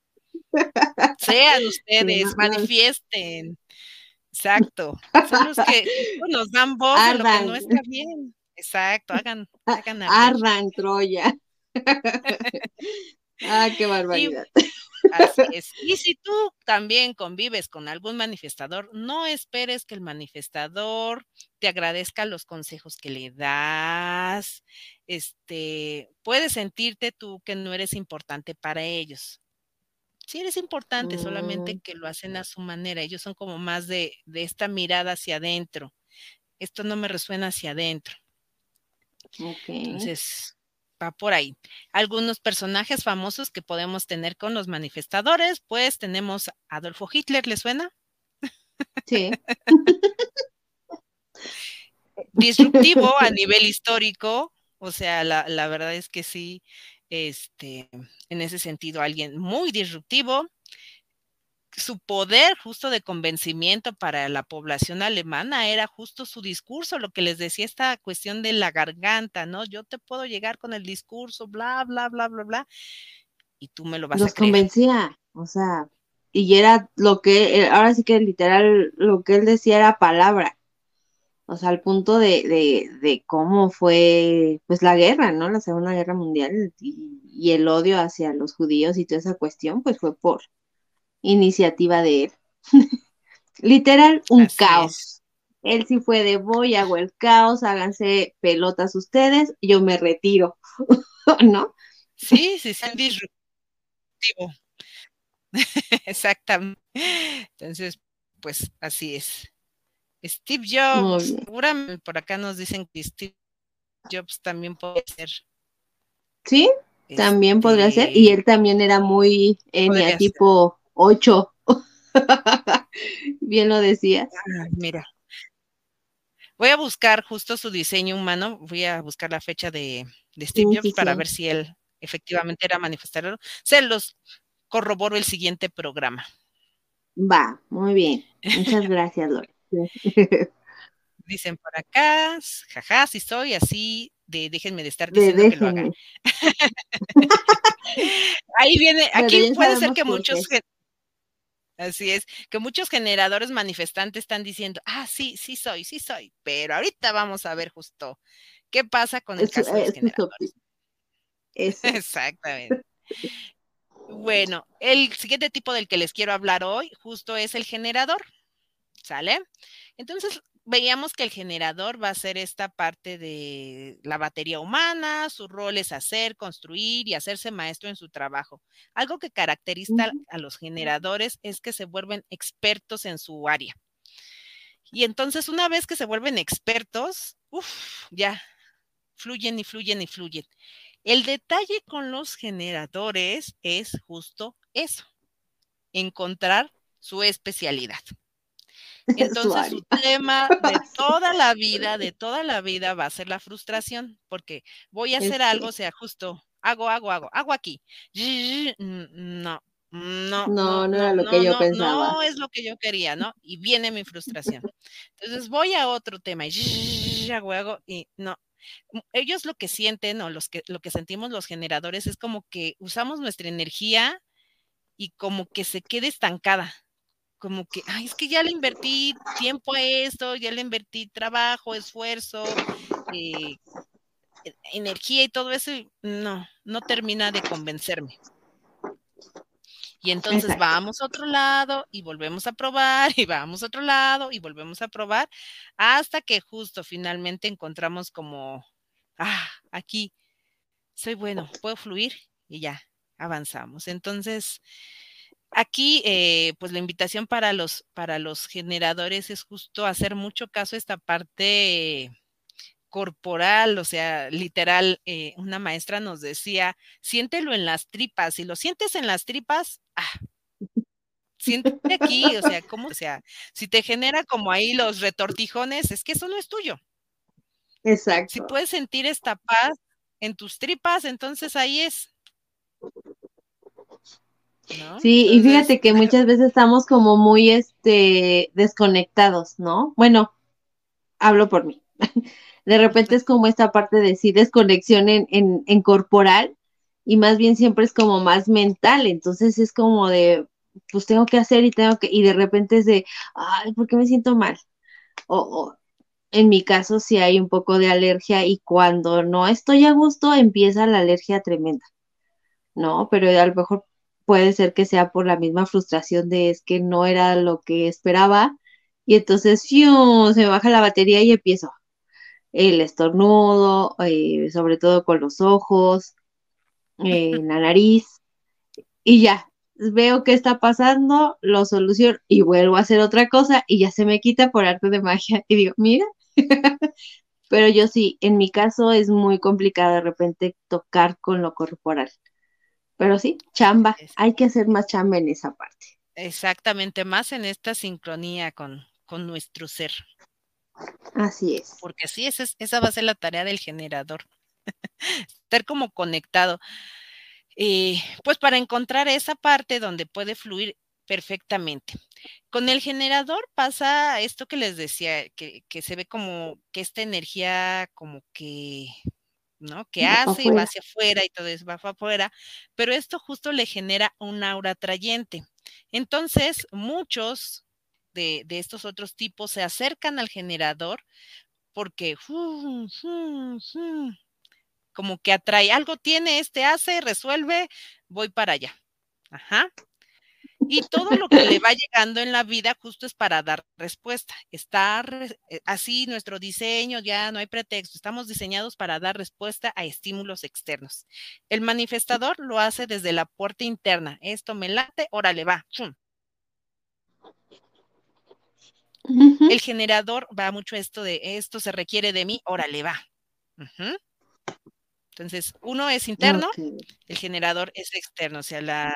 Sean ustedes, manifiesten. Exacto. Son los que nos dan voz a lo que no está bien. Exacto, hagan, hagan Ardan Troya. ah, qué barbaridad. así es. Y si tú también convives con algún manifestador, no esperes que el manifestador te agradezca los consejos que le das. Este, puedes sentirte tú que no eres importante para ellos sí eres importante, solamente mm. que lo hacen a su manera. Ellos son como más de, de esta mirada hacia adentro. Esto no me resuena hacia adentro. Entonces, va por ahí. Algunos personajes famosos que podemos tener con los manifestadores, pues tenemos Adolfo Hitler, ¿le suena? Sí. Disruptivo a nivel histórico, o sea, la, la verdad es que sí, este, en ese sentido, alguien muy disruptivo, su poder justo de convencimiento para la población alemana era justo su discurso, lo que les decía esta cuestión de la garganta, ¿no? Yo te puedo llegar con el discurso, bla, bla, bla, bla, bla, y tú me lo vas Los a creer. convencía, o sea, y era lo que, eh, ahora sí que literal, lo que él decía era palabra. O sea, al punto de, de, de cómo fue, pues, la guerra, ¿no? La Segunda Guerra Mundial y, y el odio hacia los judíos y toda esa cuestión, pues fue por iniciativa de él. Literal, un Así caos. es. Él sí fue de voy, hago el caos, háganse pelotas ustedes, yo me retiro, ¿no? Sí, sí, sí, disruptivo. Exactamente. Entonces, pues así es. Steve Jobs, seguramente por acá nos dicen que Steve Jobs también puede ser. Sí, también podría ser. Y este, él también era muy ser. tipo 8. Bien lo decías. ah, mira. Voy a buscar justo su diseño humano, voy a buscar la fecha de, de Steve Sí, Jobs sí, para sí. ver si él efectivamente era manifestador. Se los corroboro el siguiente programa. Va, muy bien. Muchas gracias, Lore. Dicen por acá, jaja, si soy así, de déjenme de estar De diciendo que lo haga. déjenme. Ahí viene, aquí puede ser que muchos, así es, que muchos generadores manifestantes están diciendo, ah, sí, sí soy, sí soy, pero ahorita vamos a ver justo qué pasa con el caso de los generadores. Eso. Exactamente. Bueno, el siguiente tipo del que les quiero hablar hoy justo es el generador, ¿sale? Entonces, veíamos que el generador va a ser esta parte de la batería humana, su rol es hacer, construir y hacerse maestro en su trabajo. Algo que caracteriza a los generadores es que se vuelven expertos en su área. Y entonces, una vez que se vuelven expertos, uff, ya, fluyen y fluyen y fluyen. El detalle con los generadores es justo eso, encontrar su especialidad. Entonces, su tema de toda la vida, de toda la vida va a ser la frustración, porque voy a hacer algo, sea, justo hago, hago, hago, hago aquí. No, no, no, no, no era no, lo que no, yo no, pensaba. no es lo que yo quería, ¿no? Y viene mi frustración. Entonces voy a otro tema y hago, hago, y no. Mm, Ellos lo que sienten o los que, lo que sentimos los generadores es como que usamos nuestra energía y como que se quede estancada como que, ay, es que ya le invertí tiempo a esto, ya le invertí trabajo, esfuerzo, eh, e- energía y todo eso, y no, no termina de convencerme. Y entonces Exacto. vamos a otro lado y volvemos a probar y vamos a otro lado y volvemos a probar hasta que justo finalmente encontramos como, ah, aquí soy bueno, puedo fluir y ya avanzamos. Entonces, Aquí, eh, pues la invitación para los, para los generadores es justo hacer mucho caso a esta parte corporal, o sea, literal, eh, una maestra nos decía, siéntelo en las tripas, si lo sientes en las tripas, ah, aquí, o sea, ¿cómo? O sea, si te genera como ahí los retortijones, es que eso no es tuyo. Si Exacto. puedes sentir esta paz en tus tripas, entonces ahí es, ¿no? Sí, y fíjate que muchas veces estamos como muy este desconectados, ¿no? Bueno, hablo por mí. De repente es como esta parte de sí desconexión en, en, en corporal y más bien siempre es como más mental, entonces es como de, pues tengo que hacer y tengo que, y de repente es de, ay, ¿por qué me siento mal? O, o en mi caso sí hay un poco de alergia y cuando no estoy a gusto empieza la alergia tremenda, ¿no? Pero a lo mejor puede ser que sea por la misma frustración de es que no era lo que esperaba y entonces ¡fiu! se me baja la batería y empiezo el estornudo, eh, sobre todo con los ojos, eh, la nariz y ya, veo qué está pasando, lo soluciono y vuelvo a hacer otra cosa y ya se me quita por arte de magia y digo, mira, pero yo sí, en mi caso es muy complicado de repente tocar con lo corporal. Pero sí, chamba, hay que hacer más chamba en esa parte. exactamente, más en esta sincronía con, con nuestro ser. Así es. porque sí, esa, es- esa va a ser la tarea del generador, estar como conectado. Eh, pues para encontrar esa parte donde puede fluir, Perfectamente. Con el generador pasa esto que les decía, que, se ve como que esta energía como que, ¿no? Que hace y va hacia afuera y todo eso va para afuera, pero esto justo le genera un aura atrayente. Entonces, muchos de, estos otros tipos se acercan al generador porque como que atrae, algo tiene, este hace, resuelve, voy para allá. Ajá. Y todo lo que le va llegando en la vida justo es para dar respuesta. Está eh, así nuestro diseño, ya no hay pretexto, estamos diseñados para dar respuesta a estímulos externos. El manifestador lo hace desde la puerta interna. Esto me late, órale, va. El generador va mucho esto de esto se requiere de mí, órale, va. Entonces, uno es interno, el generador es externo, o sea, la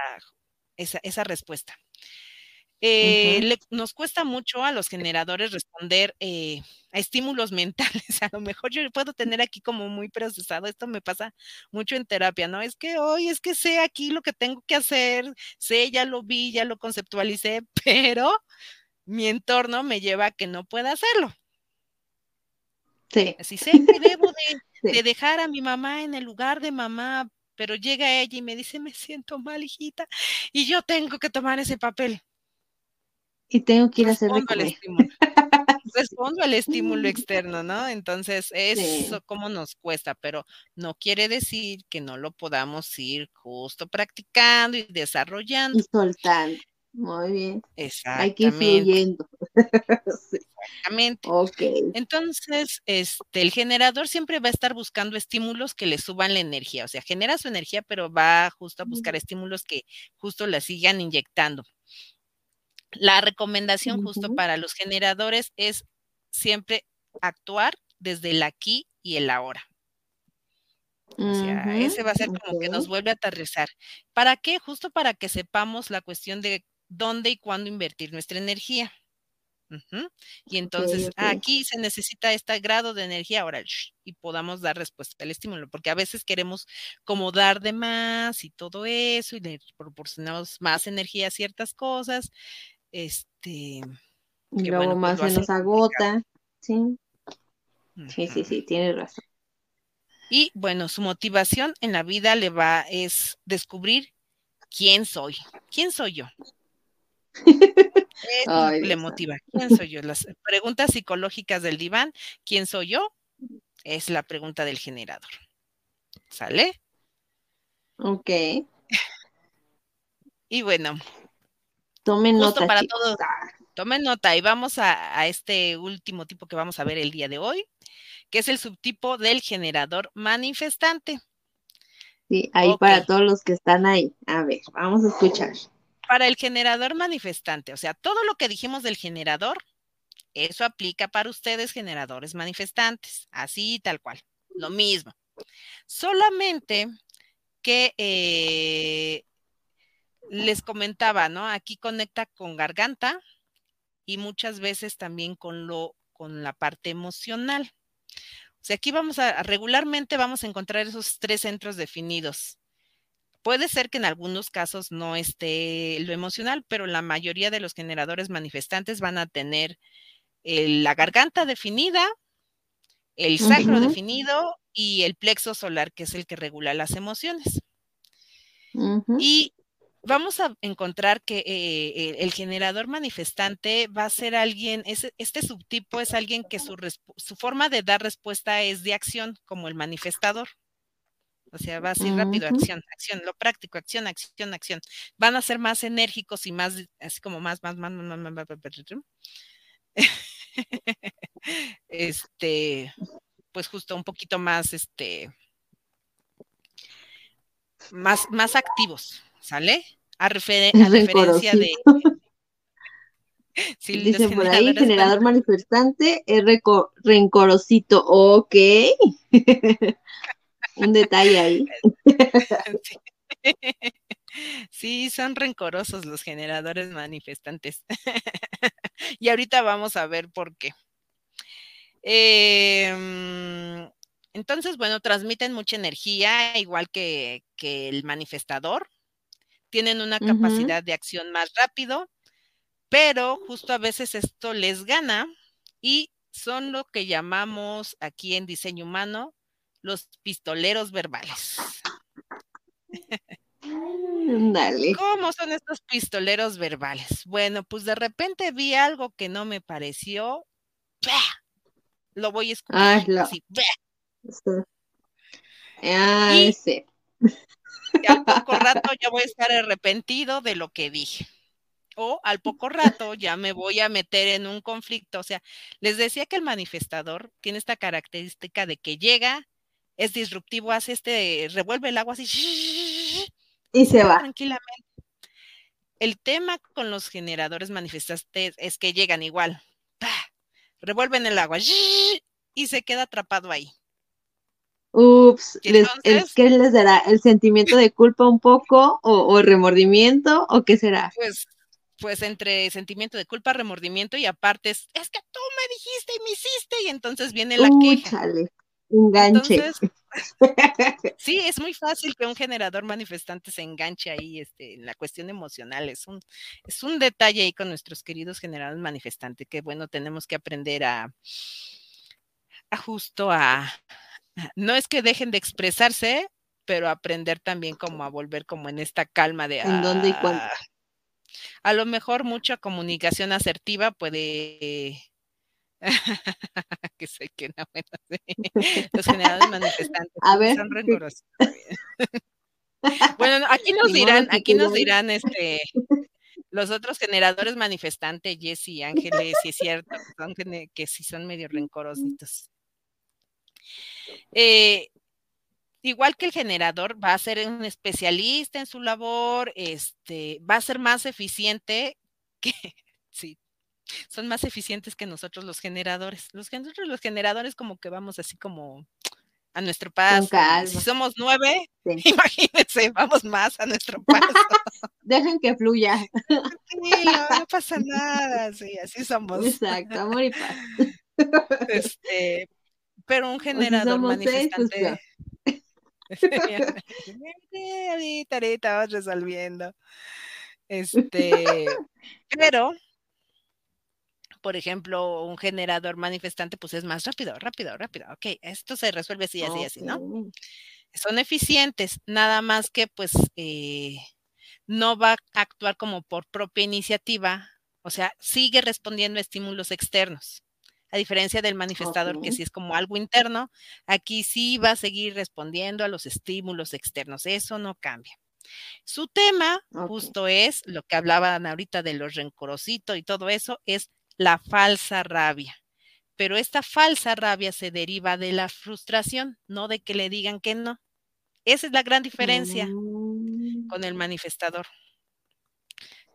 esa, respuesta. Eh, nos cuesta mucho a los generadores responder eh, a estímulos mentales. A lo mejor yo puedo tener aquí como muy procesado. Esto me pasa mucho en terapia, ¿no? Es que hoy es que sé aquí lo que tengo que hacer, sé, ya lo vi, ya lo conceptualicé, pero mi entorno me lleva a que no pueda hacerlo. Sí. Así sé que debo de dejar a mi mamá en el lugar de mamá pero llega ella y me dice, me siento mal, hijita, y yo tengo que tomar ese papel. Y tengo que ir a hacer al estímulo. Respondo al estímulo externo, ¿no? Entonces, eso como nos cuesta, pero no quiere decir que no lo podamos ir justo practicando y desarrollando. Y soltando. Muy bien. Exactamente. Hay que ir fluyendo. Exactamente. Entonces, este, el generador siempre va a estar buscando estímulos que le suban la energía. O sea, genera su energía, pero va justo a buscar estímulos que justo la sigan inyectando. La recomendación justo para los generadores es siempre actuar desde el aquí y el ahora. O sea, ese va a ser como que nos vuelve a aterrizar. ¿Para qué? Justo para que sepamos la cuestión de dónde y cuándo invertir nuestra energía. Y entonces aquí se necesita este grado de energía ahora y podamos dar respuesta al estímulo, porque a veces queremos como dar de más y todo eso y le proporcionamos más energía a ciertas cosas. Este. Y luego pues, más se nos agota. Sí. Sí, sí, sí, tiene razón. Y bueno, su motivación en la vida le va es descubrir quién soy. ¿Quién soy yo? Le motiva. ¿Quién soy yo? Las preguntas psicológicas del diván, ¿quién soy yo? Es la pregunta del generador. ¿Sale? Ok. Y bueno. Tomen nota. Para todos. Tomen nota y vamos a, este último tipo que vamos a ver el día de hoy, que es el subtipo del generador manifestante. Sí, ahí para todos los que están ahí. A ver, vamos a escuchar para el generador manifestante, o sea, todo lo que dijimos del generador, eso aplica para ustedes generadores manifestantes, así tal cual, lo mismo. Solamente que eh, les comentaba, ¿no? Aquí conecta con garganta y muchas veces también con lo con la parte emocional. O sea, aquí vamos a regularmente vamos a encontrar esos tres centros definidos Puede ser que en algunos casos no esté lo emocional, pero la mayoría de los generadores manifestantes van a tener la garganta definida, el sacro definido y el plexo solar, que es el que regula las emociones. Y vamos a encontrar que eh, el generador manifestante va a ser alguien, este subtipo es alguien que su, su, forma de dar respuesta es de acción, como el manifestador. O sea, va a ser rápido, acción, acción, lo práctico, acción, acción, acción. Van a ser más enérgicos y más, así como más, más, más, más, más, más, este, pues justo un poquito más, este, más, más activos, ¿sale? A, referencia de... Dice por ahí, generador manifestante, es rencorosito, ok. Un detalle ahí. Sí, son rencorosos los generadores manifestantes. y ahorita vamos a ver por qué. Em, entonces, bueno, transmiten mucha energía, igual que, que el manifestador. tienen una capacidad de acción más rápido, pero justo a veces esto les gana y son lo que llamamos aquí en diseño humano los pistoleros verbales. Dale. ¿Cómo son estos pistoleros verbales? Bueno, pues de repente vi algo que no me pareció. Lo voy a escuchar así. Ah, y, sí. y al poco rato ya voy a estar arrepentido de lo que dije. O al poco rato ya me voy a meter en un conflicto. O sea, les decía que el manifestador tiene esta característica de que llega, es disruptivo, hace este, revuelve el agua así y se va. Tranquilamente. El tema con los generadores manifestantes es que llegan igual, revuelven el agua y se queda atrapado ahí. Ups, ¿qué les dará? ¿El sentimiento de culpa un poco o, o, remordimiento o qué será? Pues, pues entre sentimiento de culpa, remordimiento y aparte es, es que tú me dijiste y me hiciste y entonces viene la queja. Enganche. sí, es muy fácil que un generador manifestante se enganche ahí este, en la cuestión emocional. Es un, es un detalle ahí con nuestros queridos generadores manifestantes que, bueno, tenemos que aprender a, a justo a, no es que dejen de expresarse, pero aprender también como a volver como en esta calma de... ¿En dónde y cuándo? Ah, a lo mejor mucha comunicación asertiva puede que sé que no, los generadores manifestantes a ver, son rencorosos. bueno, aquí nos dirán, aquí nos dirán este los otros generadores manifestantes, Jesse y Ángeles, si es cierto, son que sí son medio rencorositos. Eh, igual que el generador va a ser un especialista en su labor, este, va a ser más eficiente que, son más eficientes que nosotros los generadores. Los, los generadores como que vamos así como a nuestro paso. Si somos nueve, imagínense, vamos más a nuestro paso. Dejen que fluya. no, pasa nada, sí, así somos. Exacto, amor y paz. Este, pero un generador pues manifestante. ahorita, ahorita vamos resolviendo. Este, pero por ejemplo, un generador manifestante, pues es más rápido, rápido, rápido. Ok, esto se resuelve así, así, así, ¿no? Son eficientes, nada más que pues eh, no va a actuar como por propia iniciativa, o sea, sigue respondiendo a estímulos externos. A diferencia del manifestador, que sí es como algo interno, aquí sí va a seguir respondiendo a los estímulos externos. Eso no cambia. Su tema justo es lo que hablaban ahorita de los rencorositos y todo eso, es la falsa rabia. Pero esta falsa rabia se deriva de la frustración, no de que le digan que no. Esa es la gran diferencia con el mm. manifestador.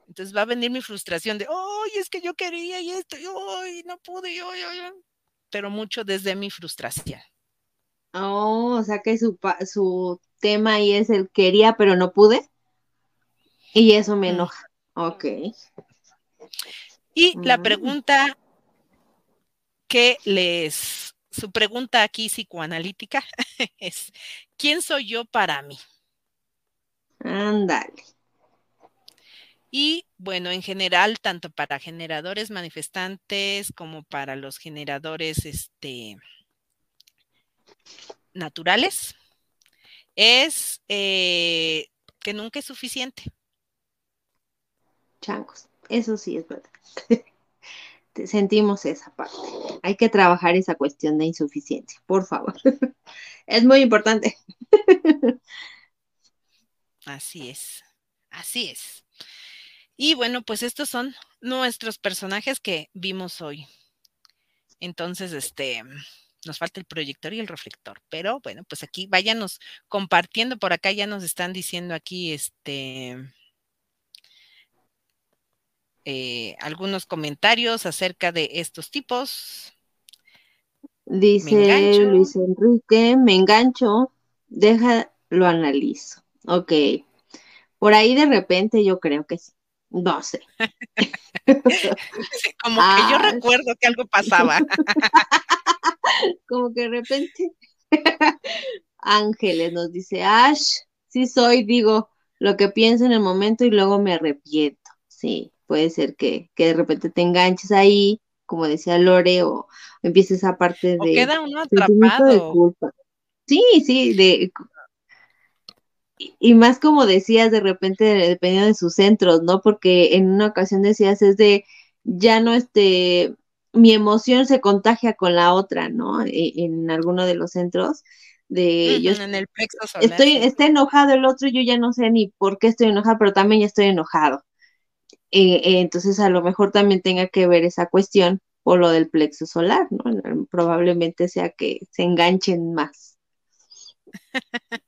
Entonces va a venir mi frustración de, ¡ay, es que yo quería y esto, y no pude, yo, pero mucho desde mi frustración. Oh, o sea que su, su tema ahí es el quería, pero no pude. Y eso me enoja. Ok. Y la pregunta que les, su pregunta aquí psicoanalítica es, ¿quién soy yo para mí? Ándale. Y bueno, en general, tanto para generadores manifestantes como para los generadores este, naturales, es eh, que nunca es suficiente. Changos, eso sí es verdad. Sentimos esa parte. Hay que trabajar esa cuestión de insuficiencia, por favor. es muy importante. Así es, así es. Y bueno, pues estos son nuestros personajes que vimos hoy. Entonces, este, nos falta el proyector y el reflector, pero bueno, pues aquí váyanos compartiendo por acá, ya nos están diciendo aquí, este, eh, algunos comentarios acerca de estos tipos. Dice Luis Enrique, me engancho, déjalo analizo. Ok. Por ahí de repente yo creo que sí. No sé. como que yo recuerdo que algo pasaba. como que de repente Ángeles nos dice, Ash, sí soy, digo, lo que pienso en el momento y luego me arrepiento. Sí, puede ser que, que de repente te enganches ahí, como decía Lore, o empieces esa parte de... O queda uno atrapado. De culpa. Sí, sí, de y más como decías de repente dependiendo de sus centros, ¿no? Porque en una ocasión decías es de ya no este mi emoción se contagia con la otra, ¿no? E, en, alguno de los centros de yo en el estoy está enojado el otro, yo ya no sé ni por qué estoy enojado, pero también ya estoy enojado. Eh, eh, entonces a lo mejor también tenga que ver esa cuestión por lo del plexo solar, ¿no? Probablemente sea que se enganchen más.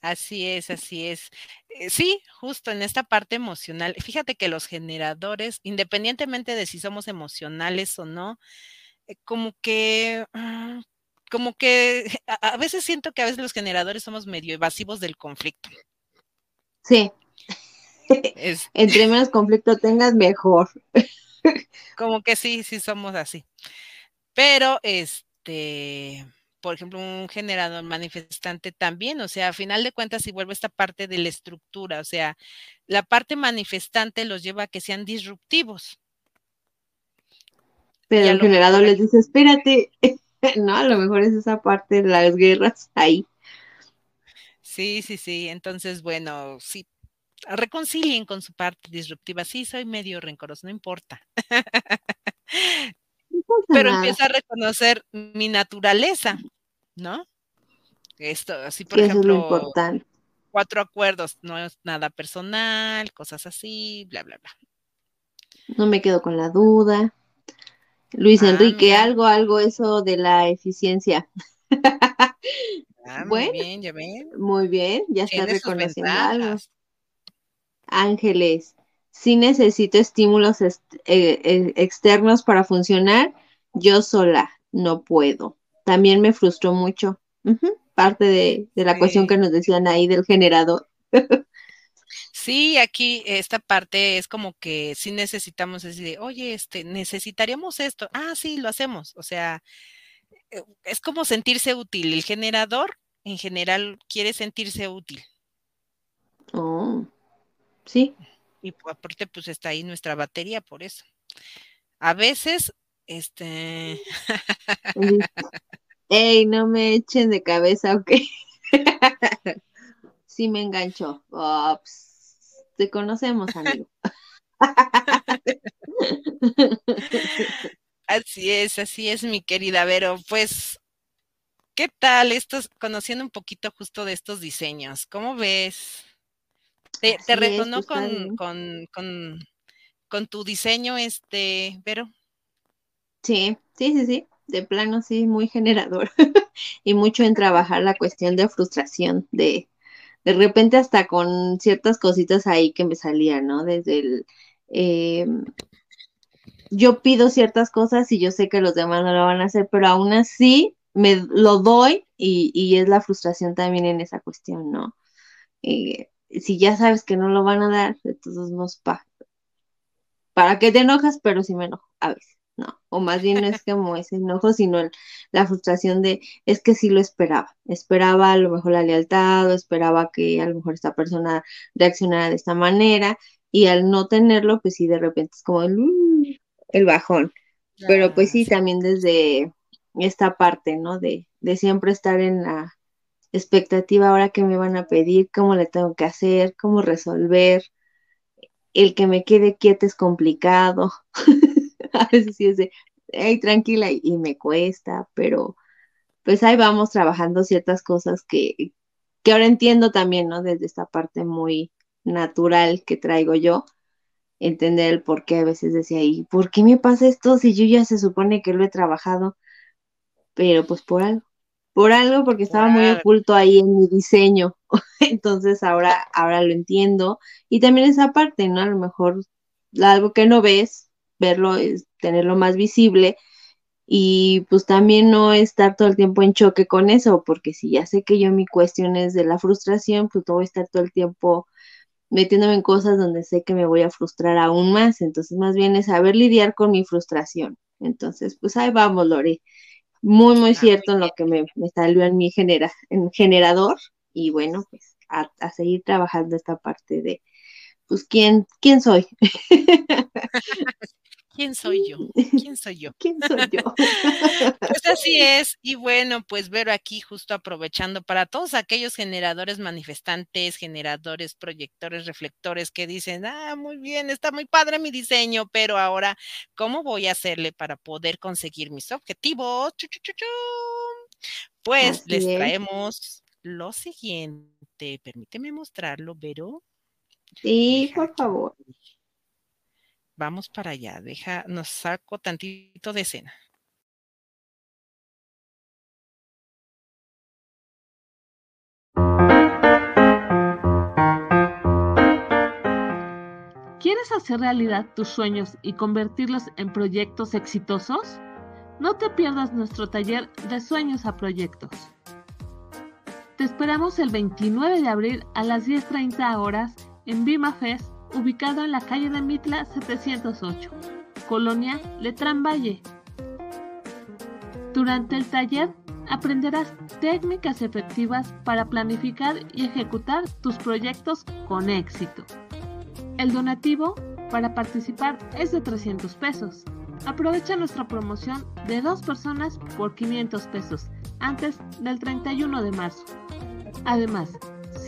Así es, así es. Eh, sí, justo en esta parte emocional. Fíjate que los generadores, independientemente de si somos emocionales o no, como que, ah, como que a, veces siento que a veces los generadores somos medio evasivos del conflicto. Sí. Entre menos conflicto tengas, mejor. como que sí, sí somos así. Pero, este, por ejemplo, un generador manifestante también, o sea, a final de cuentas, si vuelve esta parte de la estructura, o sea, la parte manifestante los lleva a que sean disruptivos. Pero el generador les dice, espérate, no, a lo mejor es esa parte de las guerras ahí. Sí, sí, sí, entonces, bueno, sí, reconcilien con su parte disruptiva. Sí, soy medio rencoroso, no importa. pero empieza a reconocer mi naturaleza, ¿no? Esto, así por ejemplo, cuatro acuerdos, no es nada personal, cosas así, bla, bla, bla. No me quedo con la duda. Luis ah, Enrique, algo, algo eso de la eficiencia. Ah, muy bien, ya ven. Muy bien, ya está reconociendo algo. Ángeles, si necesito estímulos eh, eh, externos para funcionar, yo sola no puedo. También me frustró mucho. Parte de, la cuestión que nos decían ahí del generador. Sí, aquí esta parte es como que sí necesitamos decir, oye, este, necesitaríamos esto. Ah, sí, lo hacemos. O sea, eh, es como sentirse útil. El generador en general quiere sentirse útil. Oh, sí. Y aparte, pues está ahí nuestra batería por eso. A veces este. Ey, no me echen de cabeza, ok. sí me engancho. te conocemos, amigo. así es, así es, mi querida Vero. Pues, ¿qué tal estos, conociendo un poquito justo de estos diseños? ¿Cómo ves? ¿Te, te con, con, con, con tu diseño, este, Vero? Sí, sí, sí, sí, de plano sí, muy generador y mucho en trabajar la cuestión de frustración, de de repente hasta con ciertas cositas ahí que me salían, ¿no? Desde el... Eh, yo pido ciertas cosas y yo sé que los demás no lo van a hacer, pero aún así me lo doy y, y es la frustración también en esa cuestión, ¿no? Eh, si ya sabes que no lo van a dar, entonces nos pa. ¿Para qué te enojas? Pero sí me enojo a veces. ¿no? O más bien no es como ese enojo, sino la frustración de, es que sí lo esperaba, esperaba a lo mejor la lealtad, o esperaba que a lo mejor esta persona reaccionara de esta manera, y al no tenerlo, pues sí, de repente es como el, el bajón. Pero pues sí, también desde esta parte, ¿no? De, de siempre estar en la expectativa ahora que me van a pedir, cómo le tengo que hacer, cómo resolver. El que me quede quieto es complicado. a veces sí es de, hey, tranquila, y, me cuesta, pero pues ahí vamos trabajando ciertas cosas que, que ahora entiendo también, ¿no? Desde esta parte muy natural que traigo yo, entender el por qué a veces decía, ¿y por qué me pasa esto si yo ya se supone que lo he trabajado? Pero pues por algo, por algo, porque estaba muy oculto ahí en mi diseño. Entonces ahora, ahora lo entiendo. Y también esa parte, ¿no? A lo mejor algo que no ves, verlo, es tenerlo más visible y pues también no estar todo el tiempo en choque con eso, porque si ya sé que yo mi cuestión es de la frustración, pues no voy a estar todo el tiempo metiéndome en cosas donde sé que me voy a frustrar aún más, entonces más bien es saber lidiar con mi frustración. Entonces, pues ahí vamos, Lore. Muy, muy cierto en lo que me, me salió en mi genera, en generador y bueno, pues a, a seguir trabajando esta parte de, pues, ¿quién, quién soy? ¿Quién soy yo? ¿Quién soy yo? ¿Quién soy yo? Pues así es. Y bueno, pues ver aquí justo aprovechando para todos aquellos generadores manifestantes, generadores, proyectores, reflectores que dicen, ah, muy bien, está muy padre mi diseño, pero ahora, ¿cómo voy a hacerle para poder conseguir mis objetivos? Pues les traemos lo siguiente. Permíteme mostrarlo, pero. Sí, por favor. Vamos para allá, deja, nos saco tantito de escena. ¿Quieres hacer realidad tus sueños y convertirlos en proyectos exitosos? No te pierdas nuestro taller de sueños a proyectos. Te esperamos el 29 de abril a las 10.30 horas en Bima Fest ubicado en la calle de Mitla 708, Colonia Letrán Valle. Durante el taller aprenderás técnicas efectivas para planificar y ejecutar tus proyectos con éxito. El donativo para participar es de 300 pesos. Aprovecha nuestra promoción de dos personas por 500 pesos antes del 31 de marzo. Además,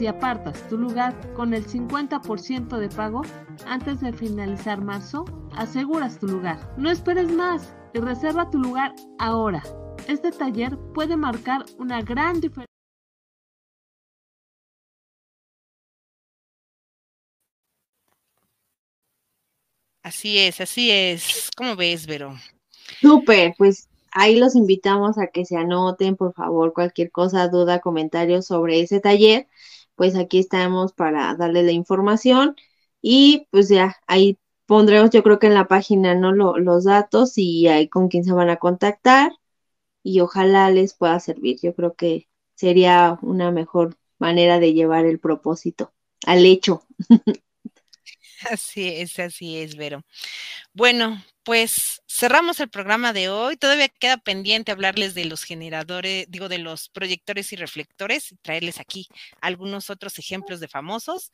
si apartas tu lugar con el 50% de pago antes de finalizar marzo, aseguras tu lugar. No esperes más y reserva tu lugar ahora. Este taller puede marcar una gran diferencia. Así es, así es. ¿Cómo ves, Vero? Súper, pues ahí los invitamos a que se anoten, por favor, cualquier cosa, duda, comentario sobre ese taller pues aquí estamos para darle la información y pues ya ahí pondremos yo creo que en la página no los datos y ahí con quién se van a contactar y ojalá les pueda servir. Yo creo que sería una mejor manera de llevar el propósito al hecho. Así es, así es, Vero. Bueno, pues cerramos el programa de hoy. Todavía queda pendiente hablarles de los generadores, digo, de los proyectores y reflectores y traerles aquí algunos otros ejemplos de famosos.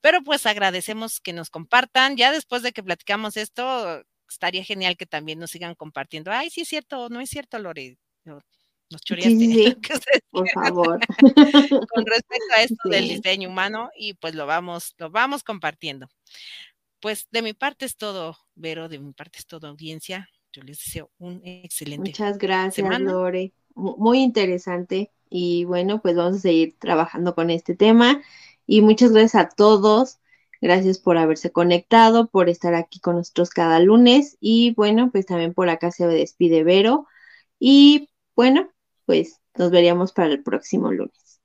Pero pues agradecemos que nos compartan. Ya después de que platicamos esto, estaría genial que también nos sigan compartiendo. Ay, sí es cierto, no es cierto, Lore. Nos choreaste. Sí, por favor. Con respecto a esto del diseño humano y pues lo vamos, lo vamos compartiendo. Pues de mi parte es todo, Vero, de mi parte es todo, audiencia. Yo les deseo un excelente. Muchas gracias, Lore. Muy interesante. Y bueno, pues vamos a seguir trabajando con este tema. Y muchas gracias a todos. Gracias por haberse conectado, por estar aquí con nosotros cada lunes. Y bueno, pues también por acá se despide Vero. Y bueno, pues nos veríamos para el próximo lunes.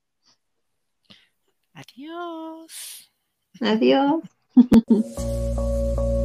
Adiós. Adiós.